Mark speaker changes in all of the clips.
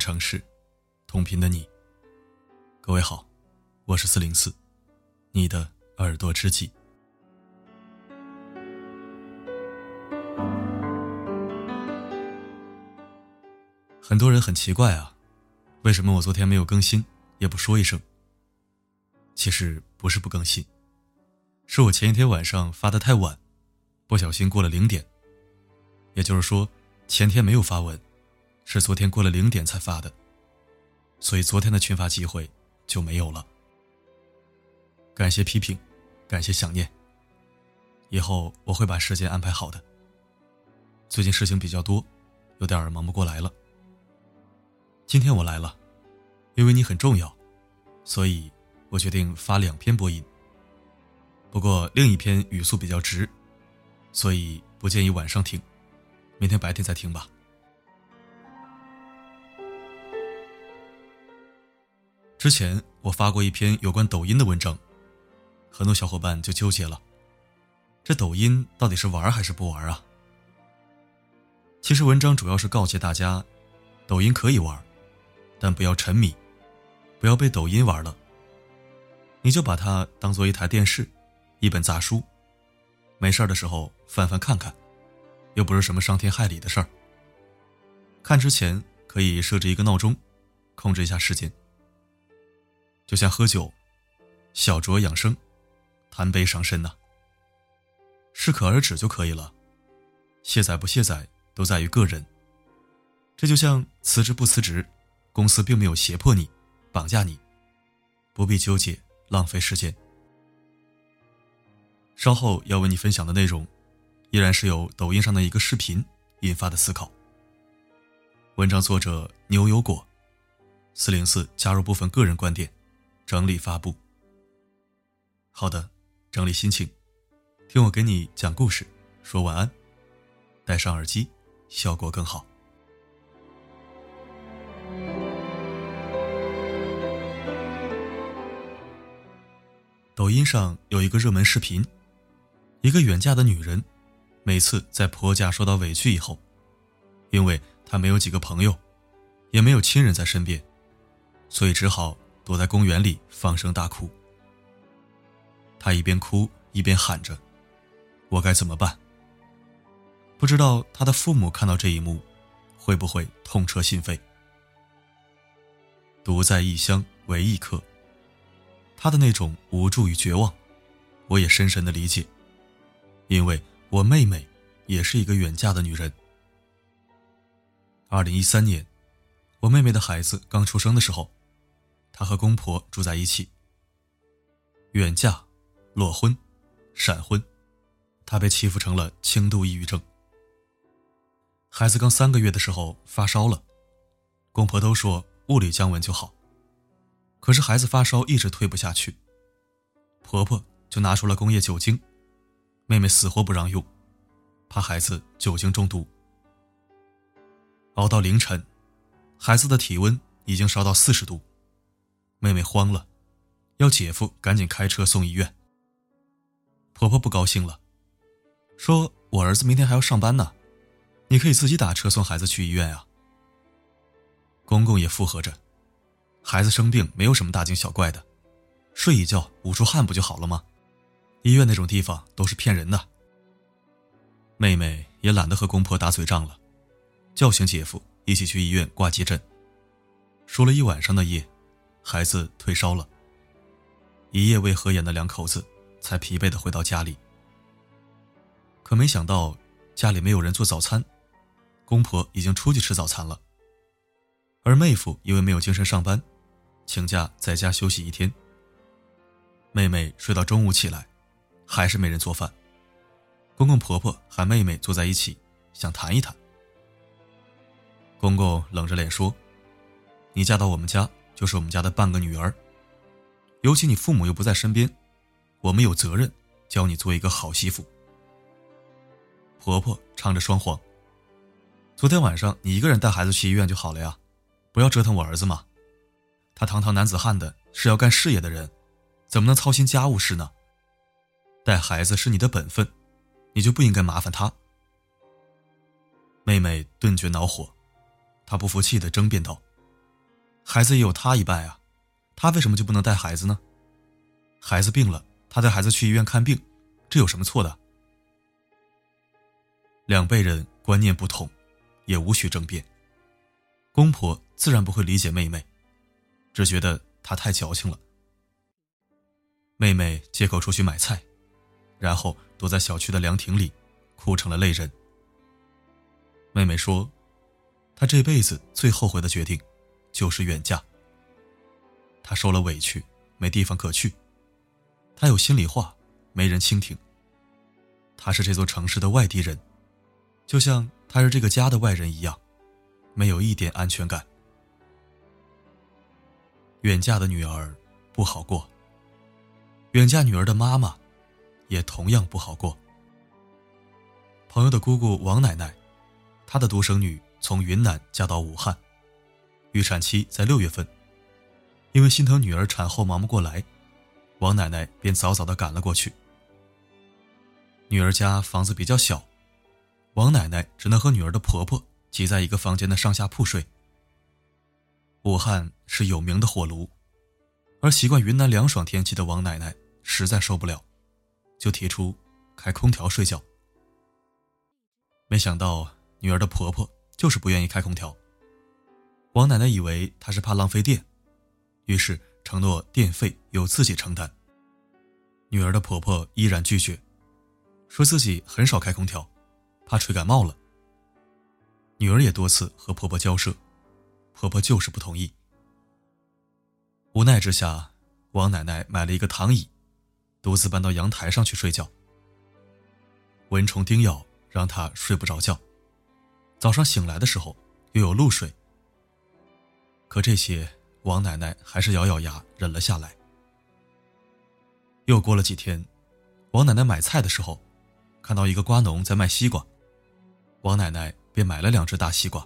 Speaker 1: 城市，同频的你。各位好，我是四零四，你的耳朵知己。很多人很奇怪啊，为什么我昨天没有更新，也不说一声？其实不是不更新，是我前一天晚上发的太晚，不小心过了零点。也就是说，前天没有发文，是昨天过了零点才发的，所以昨天的群发机会就没有了。感谢批评，感谢想念。以后我会把时间安排好的。最近事情比较多，有点忙不过来了。今天我来了，因为你很重要，所以我决定发两篇播音。不过另一篇语速比较直，所以不建议晚上听，明天白天再听吧。之前我发过一篇有关抖音的文章，很多小伙伴就纠结了：这抖音到底是玩还是不玩啊？其实文章主要是告诫大家，抖音可以玩。但不要沉迷，不要被抖音玩了。你就把它当做一台电视，一本杂书，没事的时候翻翻看看，又不是什么伤天害理的事儿。看之前可以设置一个闹钟，控制一下时间。就像喝酒，小酌养生，贪杯伤身呐。适可而止就可以了，卸载不卸载都在于个人。这就像辞职不辞职。公司并没有胁迫你、绑架你，不必纠结、浪费时间。稍后要为你分享的内容，依然是由抖音上的一个视频引发的思考。文章作者牛油果，四零四加入部分个人观点，整理发布。好的，整理心情，听我给你讲故事，说晚安，戴上耳机，效果更好。抖音上有一个热门视频，一个远嫁的女人，每次在婆家受到委屈以后，因为她没有几个朋友，也没有亲人在身边，所以只好躲在公园里放声大哭。他一边哭一边喊着：“我该怎么办？”不知道他的父母看到这一幕，会不会痛彻心扉？独在异乡为异客。他的那种无助与绝望，我也深深的理解，因为我妹妹也是一个远嫁的女人。二零一三年，我妹妹的孩子刚出生的时候，她和公婆住在一起。远嫁、裸婚、闪婚，她被欺负成了轻度抑郁症。孩子刚三个月的时候发烧了，公婆都说物理降温就好。可是孩子发烧一直退不下去，婆婆就拿出了工业酒精，妹妹死活不让用，怕孩子酒精中毒。熬到凌晨，孩子的体温已经烧到四十度，妹妹慌了，要姐夫赶紧开车送医院。婆婆不高兴了，说：“我儿子明天还要上班呢，你可以自己打车送孩子去医院啊。”公公也附和着。孩子生病没有什么大惊小怪的，睡一觉捂出汗不就好了吗？医院那种地方都是骗人的。妹妹也懒得和公婆打嘴仗了，叫醒姐夫一起去医院挂急诊。输了一晚上的液，孩子退烧了。一夜未合眼的两口子才疲惫的回到家里。可没想到家里没有人做早餐，公婆已经出去吃早餐了。而妹夫因为没有精神上班。请假在家休息一天。妹妹睡到中午起来，还是没人做饭。公公婆婆喊妹妹坐在一起，想谈一谈。公公冷着脸说：“你嫁到我们家就是我们家的半个女儿，尤其你父母又不在身边，我们有责任教你做一个好媳妇。”婆婆唱着双簧：“昨天晚上你一个人带孩子去医院就好了呀，不要折腾我儿子嘛。”他堂堂男子汉的是要干事业的人，怎么能操心家务事呢？带孩子是你的本分，你就不应该麻烦他。妹妹顿觉恼火，她不服气的争辩道：“孩子也有他一半啊，他为什么就不能带孩子呢？孩子病了，他带孩子去医院看病，这有什么错的？两辈人观念不同，也无需争辩。公婆自然不会理解妹妹，只觉得她太矫情了。妹妹借口出去买菜，然后躲在小区的凉亭里，哭成了泪人。妹妹说：“她这辈子最后悔的决定，就是远嫁。她受了委屈，没地方可去。她有心里话，没人倾听。她是这座城市的外地人，就像她是这个家的外人一样，没有一点安全感。远嫁的女儿不好过，远嫁女儿的妈妈也同样不好过。朋友的姑姑王奶奶。”她的独生女从云南嫁到武汉，预产期在六月份，因为心疼女儿产后忙不过来，王奶奶便早早的赶了过去。女儿家房子比较小，王奶奶只能和女儿的婆婆挤在一个房间的上下铺睡。武汉是有名的火炉，而习惯云南凉爽天气的王奶奶实在受不了，就提出开空调睡觉。没想到。女儿的婆婆就是不愿意开空调。王奶奶以为她是怕浪费电，于是承诺电费由自己承担。女儿的婆婆依然拒绝，说自己很少开空调，怕吹感冒了。女儿也多次和婆婆交涉，婆婆就是不同意。无奈之下，王奶奶买了一个躺椅，独自搬到阳台上去睡觉。蚊虫叮咬让她睡不着觉。早上醒来的时候，又有露水。可这些，王奶奶还是咬咬牙忍了下来。又过了几天，王奶奶买菜的时候，看到一个瓜农在卖西瓜，王奶奶便买了两只大西瓜。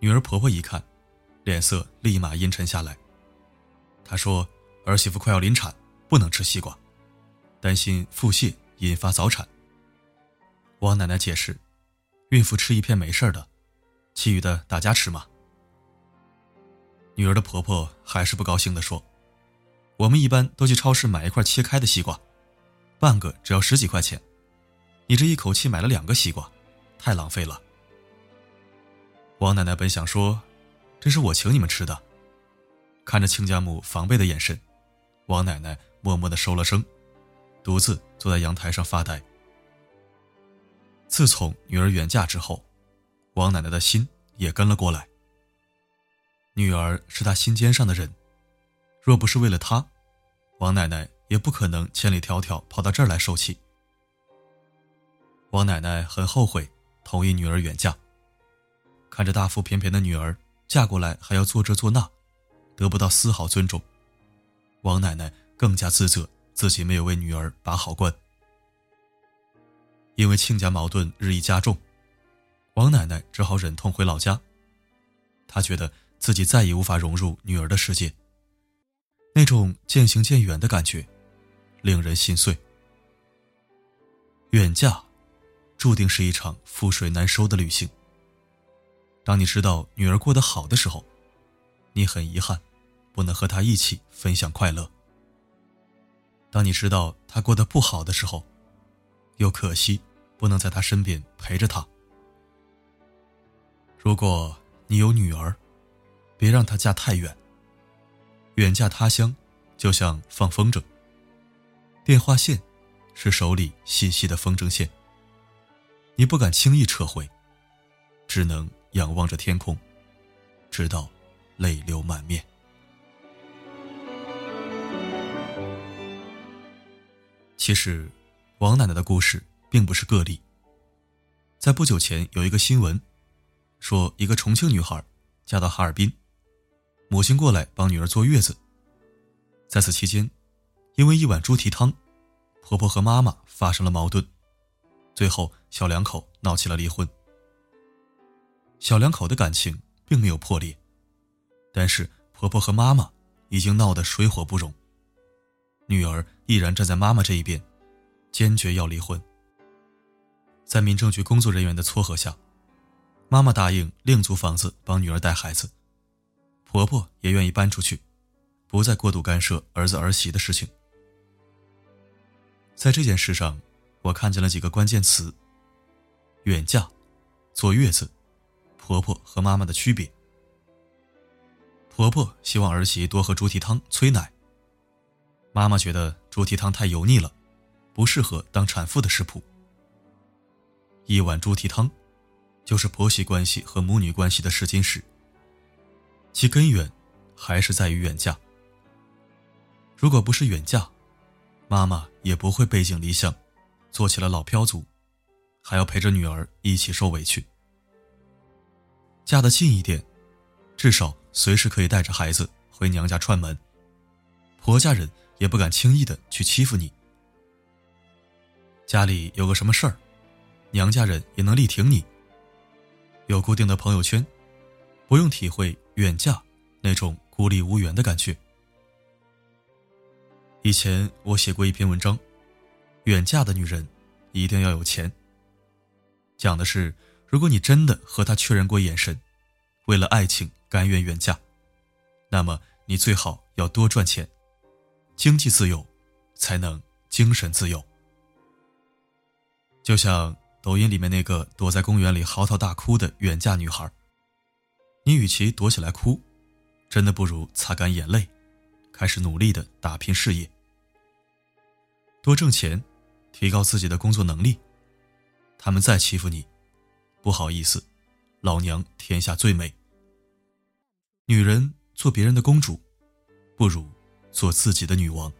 Speaker 1: 女儿婆婆一看，脸色立马阴沉下来。她说：“儿媳妇快要临产，不能吃西瓜，担心腹泻引发早产。”王奶奶解释。孕妇吃一片没事的，其余的大家吃嘛。女儿的婆婆还是不高兴的说：“我们一般都去超市买一块切开的西瓜，半个只要十几块钱，你这一口气买了两个西瓜，太浪费了。”王奶奶本想说：“这是我请你们吃的。”看着亲家母防备的眼神，王奶奶默默的收了声，独自坐在阳台上发呆。自从女儿远嫁之后，王奶奶的心也跟了过来。女儿是他心尖上的人，若不是为了她，王奶奶也不可能千里迢迢跑到这儿来受气。王奶奶很后悔同意女儿远嫁，看着大腹便便的女儿嫁过来还要做这做那，得不到丝毫尊重，王奶奶更加自责自己没有为女儿把好关。因为亲家矛盾日益加重，王奶奶只好忍痛回老家。她觉得自己再也无法融入女儿的世界，那种渐行渐远的感觉，令人心碎。远嫁，注定是一场覆水难收的旅行。当你知道女儿过得好的时候，你很遗憾，不能和她一起分享快乐；当你知道她过得不好的时候，又可惜，不能在她身边陪着他。如果你有女儿，别让她嫁太远。远嫁他乡，就像放风筝。电话线是手里细细的风筝线，你不敢轻易撤回，只能仰望着天空，直到泪流满面。其实。王奶奶的故事并不是个例。在不久前，有一个新闻，说一个重庆女孩嫁到哈尔滨，母亲过来帮女儿坐月子。在此期间，因为一碗猪蹄汤，婆婆和妈妈发生了矛盾，最后小两口闹起了离婚。小两口的感情并没有破裂，但是婆婆和妈妈已经闹得水火不容，女儿毅然站在妈妈这一边。坚决要离婚。在民政局工作人员的撮合下，妈妈答应另租房子帮女儿带孩子。婆婆也愿意搬出去，不再过度干涉儿子儿媳的事情。在这件事上，我看见了几个关键词：远嫁、坐月子、婆婆和妈妈的区别。婆婆希望儿媳多喝猪蹄汤催奶。妈妈觉得猪蹄汤太油腻了，不适合当产妇的食谱。一碗猪蹄汤，就是婆媳关系和母女关系的试金石。其根源，还是在于远嫁。如果不是远嫁，妈妈也不会背井离乡，做起了老漂族，还要陪着女儿一起受委屈。嫁得近一点，至少随时可以带着孩子回娘家串门，婆家人也不敢轻易的去欺负你。家里有个什么事儿，娘家人也能力挺你。有固定的朋友圈，不用体会。远嫁那种孤立无援的感觉。以前我写过一篇文章，远嫁的女人一定要有钱。讲的是，如果你真的和他确认过眼神，为了爱情甘愿远嫁，那么你最好要多赚钱，经济自由，才能精神自由。就像抖音里面那个躲在公园里嚎啕大哭的远嫁女孩。你与其躲起来哭，真的不如擦干眼泪，开始努力的打拼事业，多挣钱，提高自己的工作能力。他们再欺负你，不好意思，老娘天下最美。女人做别人的公主，不如做自己的女王。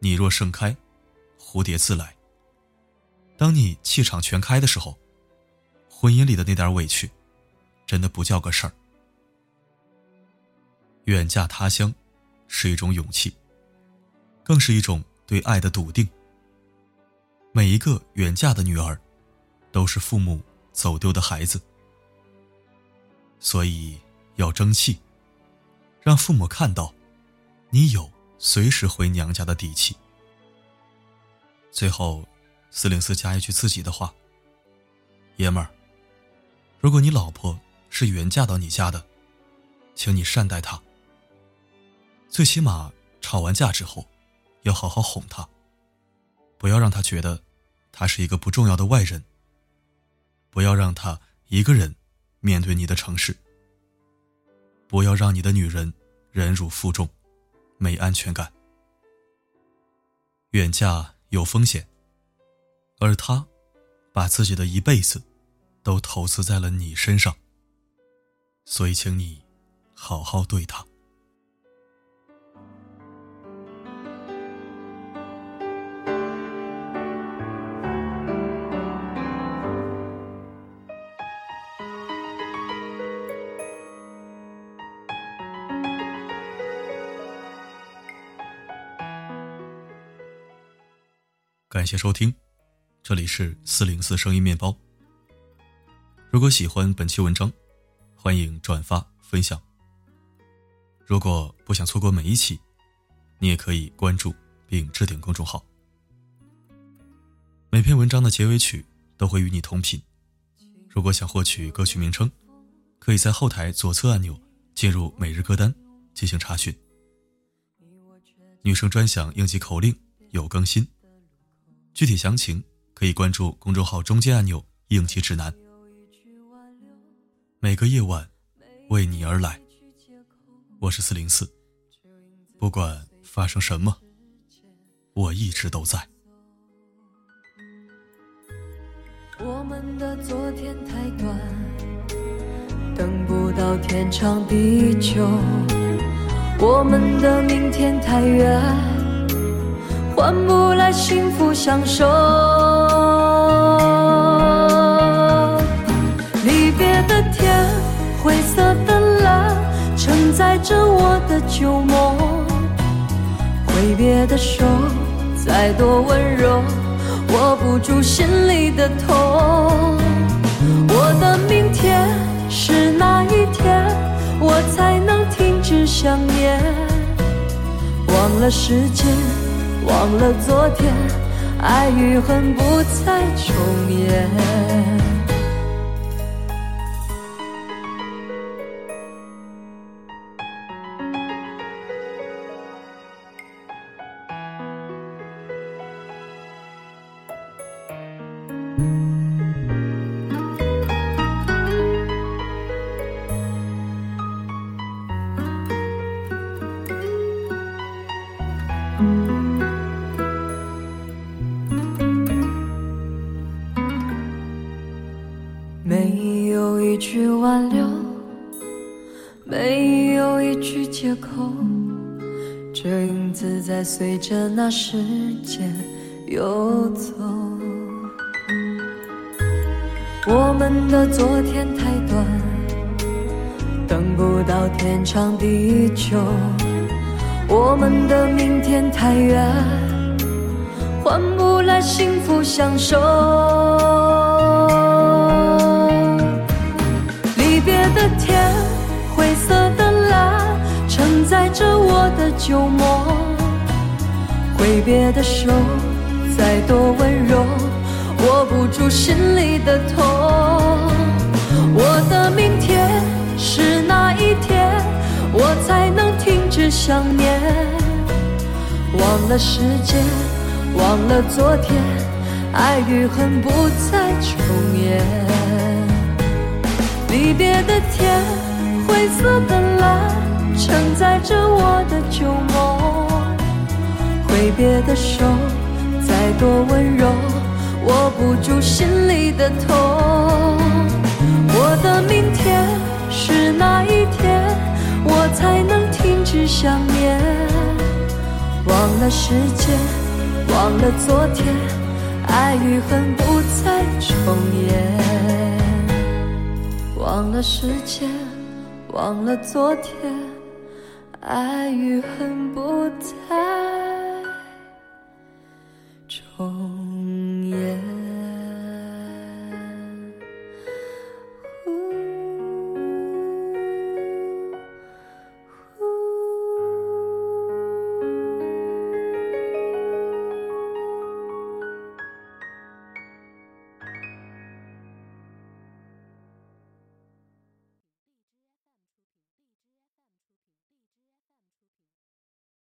Speaker 1: 你若盛开，蝴蝶自来。当你气场全开的时候，婚姻里的那点委屈。真的不叫个事儿。远嫁他乡，是一种勇气，更是一种对爱的笃定。每一个远嫁的女儿，都是父母走丢的孩子，所以要争气，让父母看到，你有随时回娘家的底气。最后，四零四加一句自己的话：爷们儿，如果你老婆。是远嫁到你家的，请你善待她。最起码吵完架之后，要好好哄她，不要让她觉得她是一个不重要的外人。不要让她一个人面对你的城市。不要让你的女人忍辱负重，没安全感。远嫁有风险，而她把自己的一辈子都投资在了你身上。所以，请你好好对他。感谢收听，这里是四零四声音面包。如果喜欢本期文章，欢迎转发分享。如果不想错过每一期，你也可以关注并置顶公众号。每篇文章的结尾曲都会与你同频。如果想获取歌曲名称，可以在后台左侧按钮进入每日歌单进行查询。女生专享应急口令有更新，具体详情可以关注公众号中间按钮应急指南。每个夜晚，为你而来。我是四零四，不管发生什么，我一直都在。
Speaker 2: 我们的昨天太短，等不到天长地久；我们的明天太远，换不来幸福相守。的天灰色的蓝承载着我的旧梦，挥别的手再多温柔，握不住心里的痛。我的明天是哪一天，我才能停止想念？忘了时间，忘了昨天，爱与恨不再重演。一句挽留，没有一句借口，这影子在随着那时间游走。我们的昨天太短，等不到天长地久；我们的明天太远，换不来幸福相守。旧梦。挥别的手，再多温柔，握不住心里的痛。我的明天是哪一天，我才能停止想念？忘了时间，忘了昨天，爱与恨不再重演。离别的天，灰色的蓝，承载着我的旧梦。挥别的手，再多温柔，握不住心里的痛。我的明天是哪一天，我才能停止想念？忘了时间，忘了昨天，爱与恨不再重演。忘了时间，忘了昨天，爱与恨不再。